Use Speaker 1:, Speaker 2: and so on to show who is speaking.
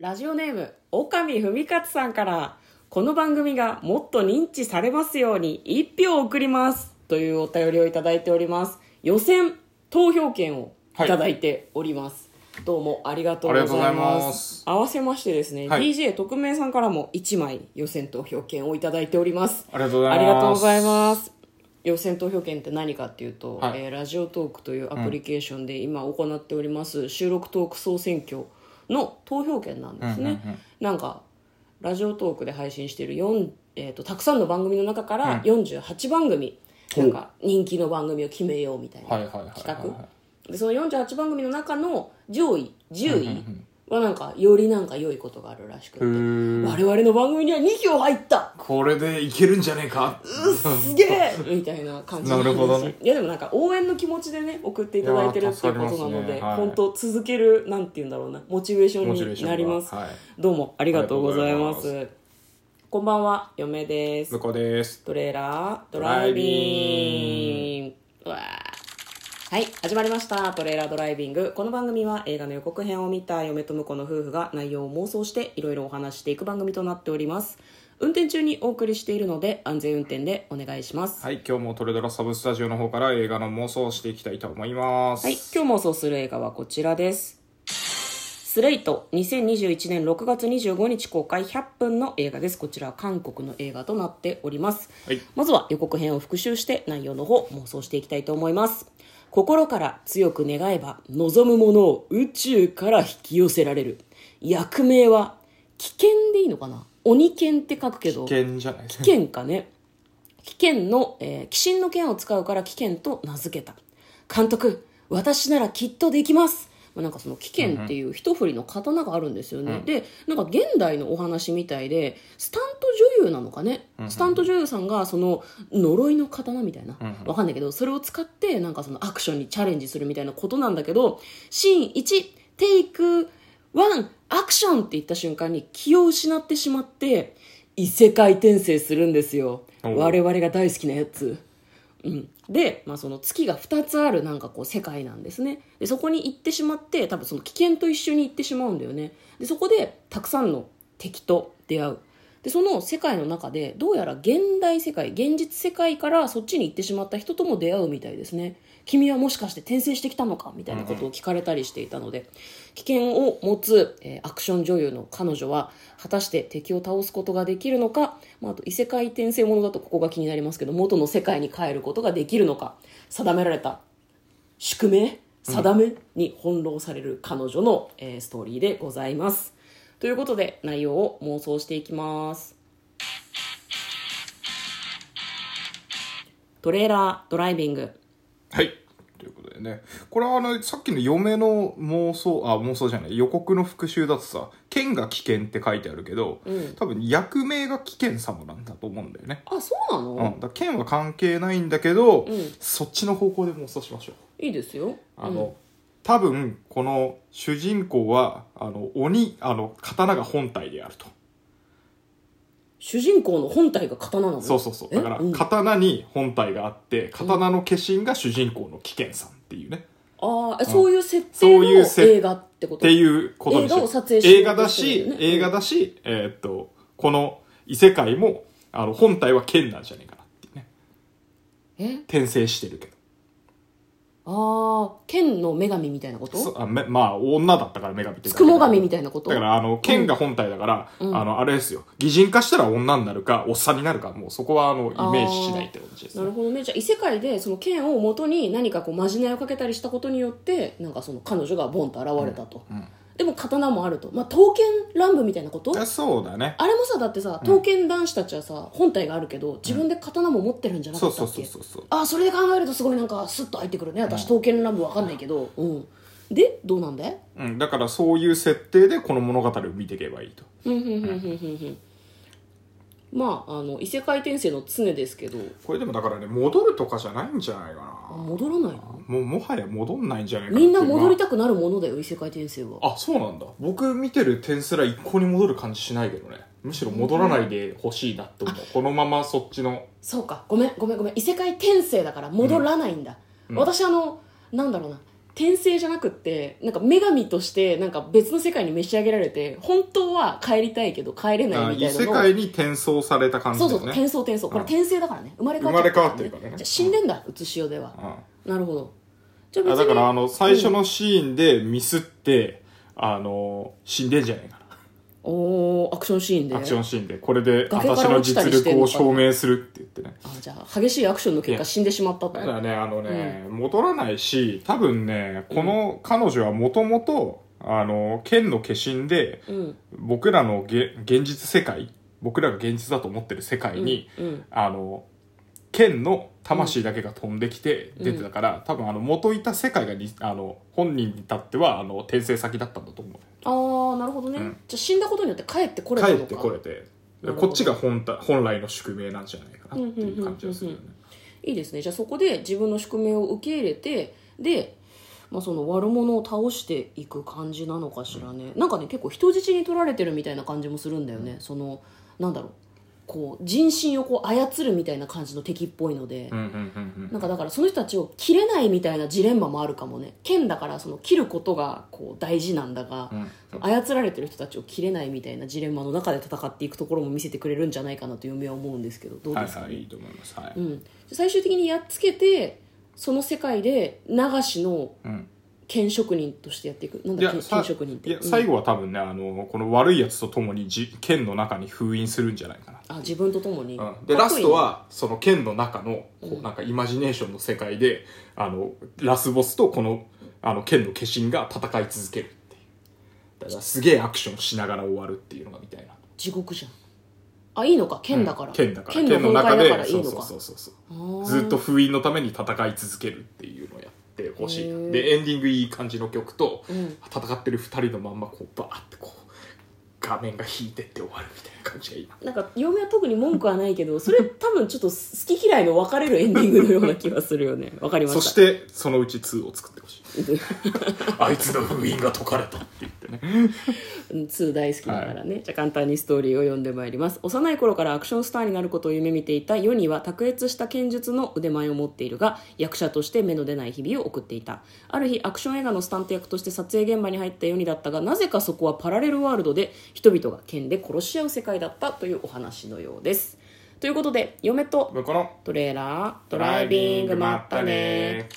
Speaker 1: ラジオネーム、岡見文勝さんから、この番組がもっと認知されますように一票を送ります。というお便りをいただいております。予選投票権をいただいております。どうもありがとうございま。
Speaker 2: ますす
Speaker 1: 合わせましてですね、
Speaker 2: はい
Speaker 1: DJ 特命さんからも1枚予選投票権をいただいております。
Speaker 2: ありがとうございます
Speaker 1: ありがとうございます。予選投票権って何かっていうと、
Speaker 2: はい
Speaker 1: えーラジオトークというアプリケーションで今行っております収録トーク総選挙の投票権なんですね、
Speaker 2: うんうんうん。
Speaker 1: なんかラジオトークで配信している4、えー、とたくさんの番組の中から48番組、なんか人気の番組を決めようみたいな企画。でその48番組の中の上位10位はなんかよりなんか良いことがあるらしくて。
Speaker 2: ー
Speaker 1: 我々の番組には2票入った。
Speaker 2: これでいけるんじゃねえか？
Speaker 1: すげえ！みたいな感じ
Speaker 2: なるほどね。
Speaker 1: いやでもなんか応援の気持ちでね送っていただいてるっていうことなので、
Speaker 2: ね。はい。
Speaker 1: 本当続けるなんて言うんだろうな。モチベーションになります、
Speaker 2: はい。
Speaker 1: どうもありがとうございます。こんばんは嫁です。
Speaker 2: 向こうです。
Speaker 1: トレーラードライビング。うわーはい始まりましたトレーラードライビングこの番組は映画の予告編を見た嫁と婿の夫婦が内容を妄想していろいろお話していく番組となっております運転中にお送りしているので安全運転でお願いします
Speaker 2: はい今日もトレドラサブスタジオの方から映画の妄想をしていきたいと思います
Speaker 1: はい、今日妄想する映画はこちらです。スレイト、2021年6月25日公開100分の映画です。こちらは韓国の映画となっております。
Speaker 2: はい
Speaker 1: まずは予告編を復習して内容の方妄想していきたいと思います。心から強く願えば望むものを宇宙から引き寄せられる。役名は危険でいいのかな？鬼剣って書くけど。
Speaker 2: 危険じゃない？
Speaker 1: 危険かね？危険の、えー、鬼神の剣を使うから危険と名付けた監督私ならきっとできますまあなんかその危険っていう一振りの刀があるんですよね、でなんか現代のお話みたいでスタント女優なのかね、スタント女優さんがその呪いの刀みたいな、わかんないけどそれを使ってなんかそのアクションにチャレンジするみたいなことなんだけどシーン1テイク1アクションって言った瞬間に気を失ってしまって異世界転生するんですよ。我々が大好きなやつ、うん、で、まあ、その月が2つあるなんかこう世界なんですね。でそこに行ってしまって多分その危険と一緒に行ってしまうんだよね。でそこでたくさんの敵と出会う。でその世界の中でどうやら現代世界現実世界からそっちに行ってしまった人とも出会うみたいですね。君はもしかして転生してきたのか？みたいなことを聞かれたりしていたので、危険を持つ、えーアクション女優の彼女は果たして敵を倒すことができるのか、まあ、あと異世界転生ものだとここが気になりますけど元の世界に帰ることができるのか？定められた宿命？定め？に翻弄される彼女の、えーストーリーでございます。ということで内容を妄想していきます。トレーラードライビング。
Speaker 2: はい。ということでね。これはあのさっきの嫁の妄想あ妄想じゃない。予告の復習だとさ「剣が危険」って書いてあるけど、多分役名が危険様なんだと思うんだよね。
Speaker 1: あそうなの、
Speaker 2: うん、だ剣は関係ないんだけど、
Speaker 1: ん。
Speaker 2: そっちの方向で妄想しましょう。
Speaker 1: いいですよ。
Speaker 2: あの、多分この主人公はあの鬼あの刀が本体であると。
Speaker 1: 主人公の本体が刀なの？
Speaker 2: そうそうそう。
Speaker 1: え？
Speaker 2: だから
Speaker 1: うん。
Speaker 2: 刀に本体があって刀の化身が主人公の危険さんっていうね、
Speaker 1: ああ、そういう設
Speaker 2: そう
Speaker 1: 定の
Speaker 2: いうせ
Speaker 1: 映画ってこと？
Speaker 2: っていうことにし
Speaker 1: 映画を撮影し
Speaker 2: 映画だし、映画だし、えーっとこの異世界もあの本体は剣なんじゃねえかなっていうね。
Speaker 1: え？
Speaker 2: 転生してるけど
Speaker 1: ああ剣の女神みたいなこと？
Speaker 2: そあめまあ女だったから女神って
Speaker 1: つくも神みたいなこと？
Speaker 2: だから、あの、剣が本体だから、あの、あれですよ。擬人化したら女になるか、おっさんになるか、もうそこは、あの、イメージしないってことですね。
Speaker 1: なるほどね。じゃあ異世界でその剣を元に何かこうまじないをかけたりしたことによってなんかその彼女がボンと現れたと、でも刀もあると。まあ刀剣乱舞みたいなこと？
Speaker 2: あそうだね。
Speaker 1: あれもさだってさ刀剣男子たちはさ本体があるけど自分で刀も持ってるんじゃなか
Speaker 2: そうそう
Speaker 1: ったっけ？
Speaker 2: そうそうそう。
Speaker 1: あそれで考えるとすごいなんかスッと入ってくるね。私刀剣乱舞わかんないけど、うん、でどうなんだい？
Speaker 2: うん、だからそういう設定でこの物語を見ていけばいいと。
Speaker 1: ふんふんふんふんふんふんまああの異世界転生の常ですけど。
Speaker 2: これでもだからね、戻るとかじゃないんじゃないか
Speaker 1: あ
Speaker 2: な。
Speaker 1: 戻らないの？
Speaker 2: もう、もはや戻んないんじゃないかな
Speaker 1: みんな戻り
Speaker 2: た
Speaker 1: たくなるものだよ異世界転生は。
Speaker 2: あ、そうなんだ。僕見てる点すら一向に戻る感じしないけどね。むしろ戻らないでほしいなって思う。このままそっちの。
Speaker 1: そうか。ごめんごめんごめん。異世界転生だから戻らないんだ、私あのなんだろうな転生じゃなくってなんか女神としてなんか別の世界に召し上げられて本当は帰りたいけど帰れないみたいなのを
Speaker 2: 世界に転送された感じだよね。
Speaker 1: そうそう転送転送。これ
Speaker 2: うん。
Speaker 1: 転生だからね。生まれ変わ
Speaker 2: 生まれ変わ
Speaker 1: っ
Speaker 2: てるからね。
Speaker 1: じゃあ死んでんだうつしおでは。
Speaker 2: うん。
Speaker 1: なるほど。じゃ
Speaker 2: だからあの最初のシーンでミスって、あの死んでんじゃないか
Speaker 1: おーアクションシーンで。
Speaker 2: なアクションシーンで。これで私の実力を証明するって
Speaker 1: あじゃあ激しいアクションの結果死んでしまったと。
Speaker 2: だからねあのね、戻らないし多分ねこの彼女はもともとあの剣の化身で
Speaker 1: うん。
Speaker 2: 僕らのげ現実世界僕らが現実だと思ってる世界に、
Speaker 1: うん。
Speaker 2: あの剣の魂だけが飛んできて出てたから、多分あの元いた世界がにあの本人に至ってはあの転生先だったんだと思う。
Speaker 1: ああなるほどね、
Speaker 2: うん。
Speaker 1: じゃあ死んだことによって帰ってこれたのか。
Speaker 2: 帰ってこれてこっちが本体本来の宿命なんじゃないかなっていう感じがするよね。
Speaker 1: いいですね。じゃあそこで自分の宿命を受け入れてで、まあ、その悪者を倒していく感じなのかしらね。なんかね結構人質に取られてるみたいな感じもするんだよね、そのなんだろうこう人心をこう操るみたいな感じの敵っぽいので、なんかだからその人たちを切れないみたいなジレンマもあるかもね。剣だからその切ることがこう大事なんだが、
Speaker 2: うん。
Speaker 1: 操られてる人たちを切れないみたいなジレンマの中で戦っていくところも見せてくれるんじゃないかなと嫁は思うんですけどどうですか？ね、
Speaker 2: はいはいいいと思います。はい、
Speaker 1: うん、最終的にやっつけてその世界で流しの
Speaker 2: うん
Speaker 1: 剣職人としてやっていく。なんだ剣職人って。
Speaker 2: 最後は多分ねあのこの悪いやつと共にじ剣の中に封印するんじゃないかな。
Speaker 1: あ自分と共に、
Speaker 2: うん。でラストはその剣の中のこうなんかイマジネーションの世界であのラスボスとこのあの剣の化身が戦い続けるっていう。だからすげえアクションしながら終わるっていうのがみたいな。
Speaker 1: 地獄じゃん。あいいのか？剣だから、
Speaker 2: 剣だから。
Speaker 1: 剣の崩壊だからいいのか。
Speaker 2: そうそうそうそう。ずっと封印のために戦い続けるっていうのをやってほしいでエンディングいい感じの曲と、
Speaker 1: うん。
Speaker 2: 戦ってる二人のまんまこうバーってこう画面が引いてって終わるみたいな感じがいいな。
Speaker 1: なんか嫁は特に文句はないけどそれ多分ちょっと好き嫌いの分かれるエンディングのような気がするよね。わかりました。
Speaker 2: そしてそのうち2を作ってほしい。あいつの封印が解かれた
Speaker 1: 2大好きだからね、じゃあ簡単にストーリーを読んでまいります。幼い頃からアクションスターになることを夢見ていた世には卓越した剣術の腕前を持っているが役者として目の出ない日々を送っていた。ある日アクション映画のスタント役として撮影現場に入った世にだったがなぜかそこはパラレルワールドで人々が剣で殺し合う世界だったというお話のようです。ということで嫁とトレーラードライビングまったね